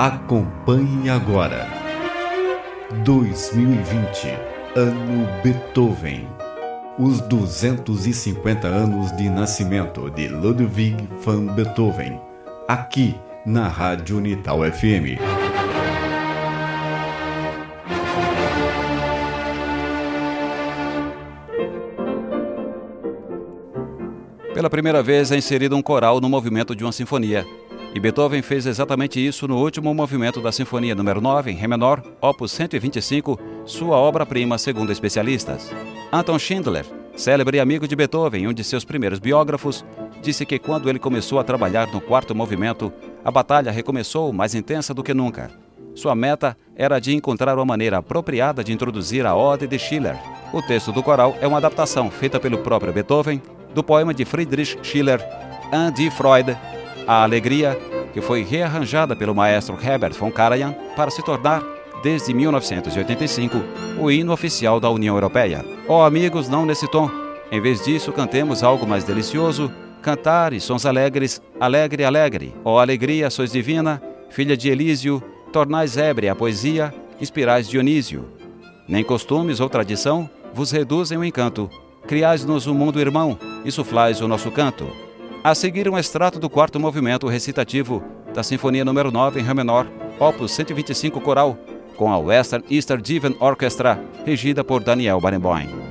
Acompanhe agora. 2020, ano Beethoven. Os 250 anos de nascimento de Ludwig van Beethoven. Aqui na Rádio Unital FM. Pela primeira vez é inserido um coral no movimento de uma sinfonia. E Beethoven fez exatamente isso no último movimento da Sinfonia número 9, em Ré menor, opus 125, sua obra-prima segundo especialistas. Anton Schindler, célebre amigo de Beethoven e um de seus primeiros biógrafos, disse que quando ele começou a trabalhar no quarto movimento, a batalha recomeçou mais intensa do que nunca. Sua meta era de encontrar uma maneira apropriada de introduzir a Ode de Schiller. O texto do coral é uma adaptação feita pelo próprio Beethoven do poema de Friedrich Schiller, An die Freude, a Alegria, que foi rearranjada pelo maestro Herbert von Karajan para se tornar, desde 1985, o hino oficial da União Europeia. Oh, amigos, não nesse tom. Em vez disso, cantemos algo mais delicioso. Cantar e sons alegres, alegre, alegre. Ó oh, alegria, sois divina, filha de Elísio, tornais ébria a poesia, inspirais Dionísio. Nem costumes ou tradição vos reduzem o encanto. Criais-nos um mundo irmão e suflais o nosso canto. A seguir, um extrato do quarto movimento recitativo da Sinfonia número 9 em Ré menor, opus 125 coral, com a Western Eastern Divan Orchestra, regida por Daniel Barenboim.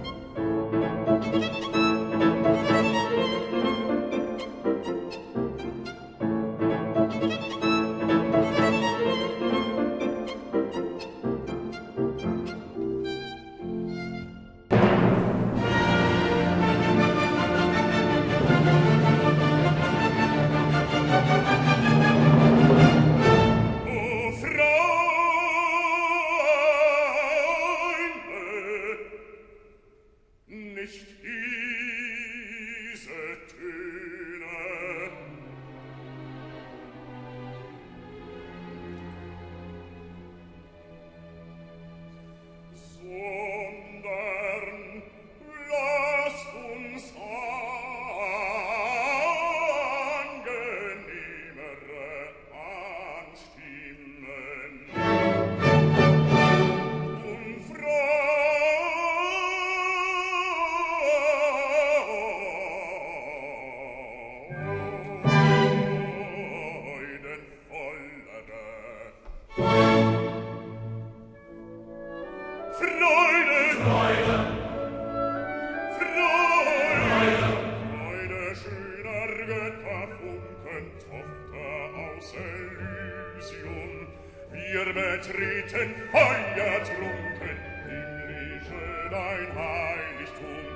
dein Heiligtum,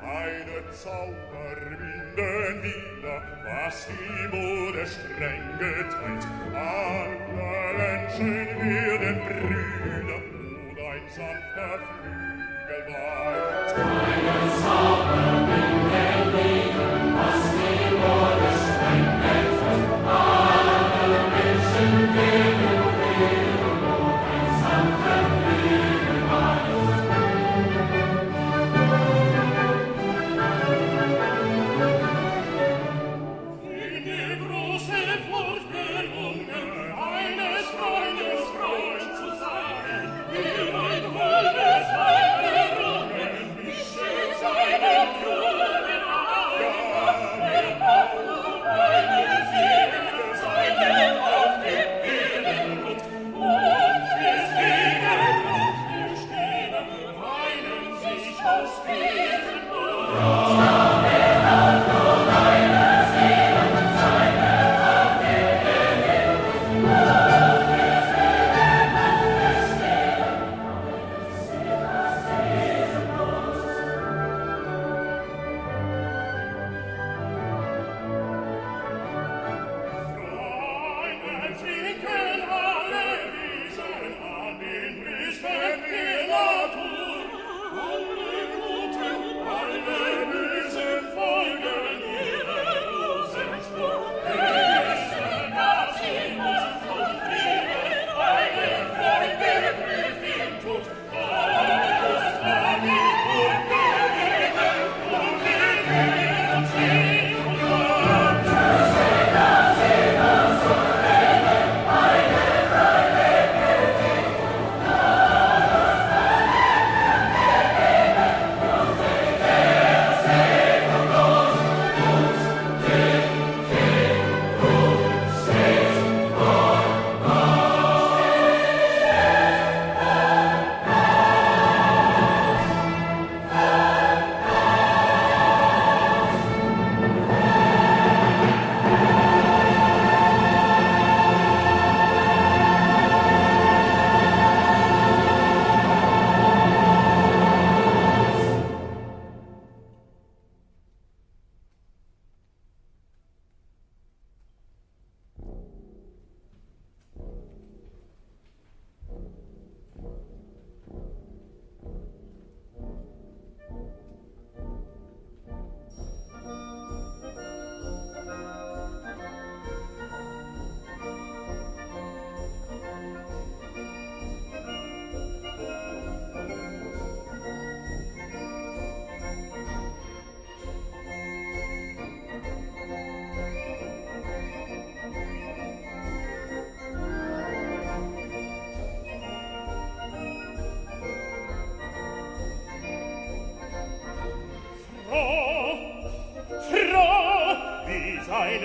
deine Zauber winden wieder, was die Mode streng geteilt. Alle Menschen werden Brüder, und ein sanfter Flügel weit. beautiful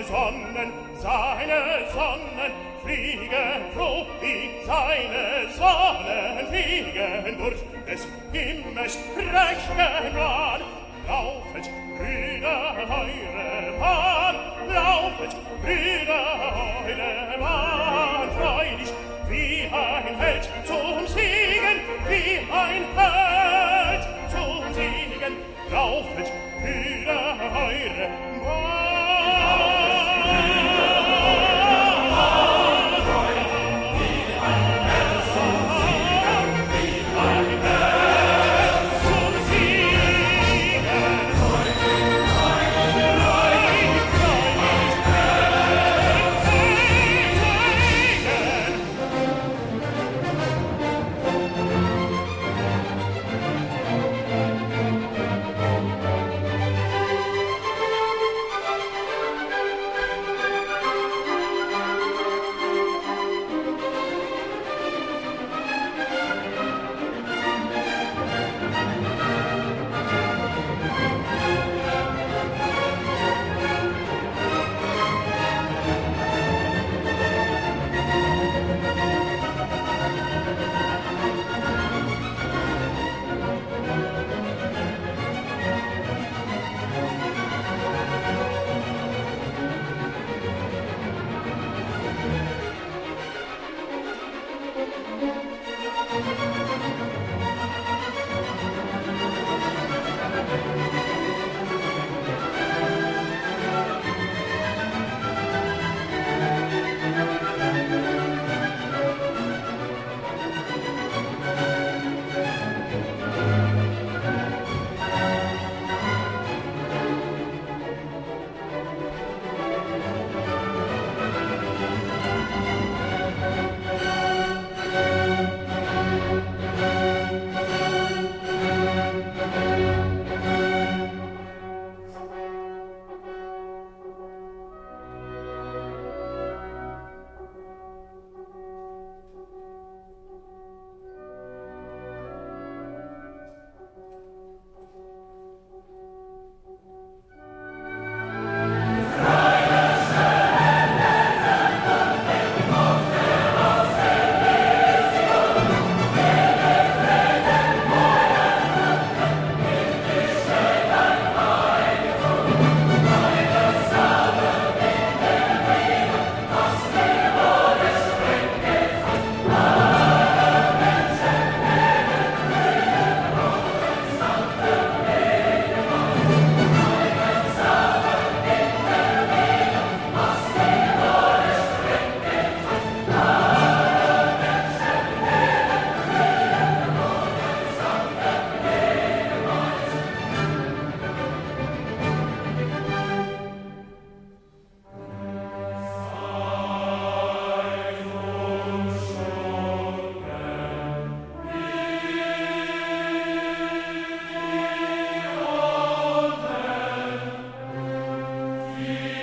Sonnen, seine Sonnen fliegen froh, wie seine Sonnen fliegen durch des Himmels rechten Bahn. Laufet, Brüder, eure Bahn, laufet, Brüder, eure Bahn, freudig, wie ein Held zum Siegen, wie Amen.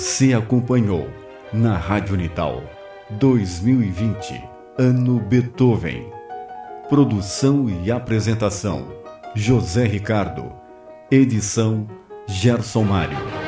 Você acompanhou na Rádio Unital 2020, ano Beethoven. Produção e apresentação: José Ricardo. Edição: Gerson Mário.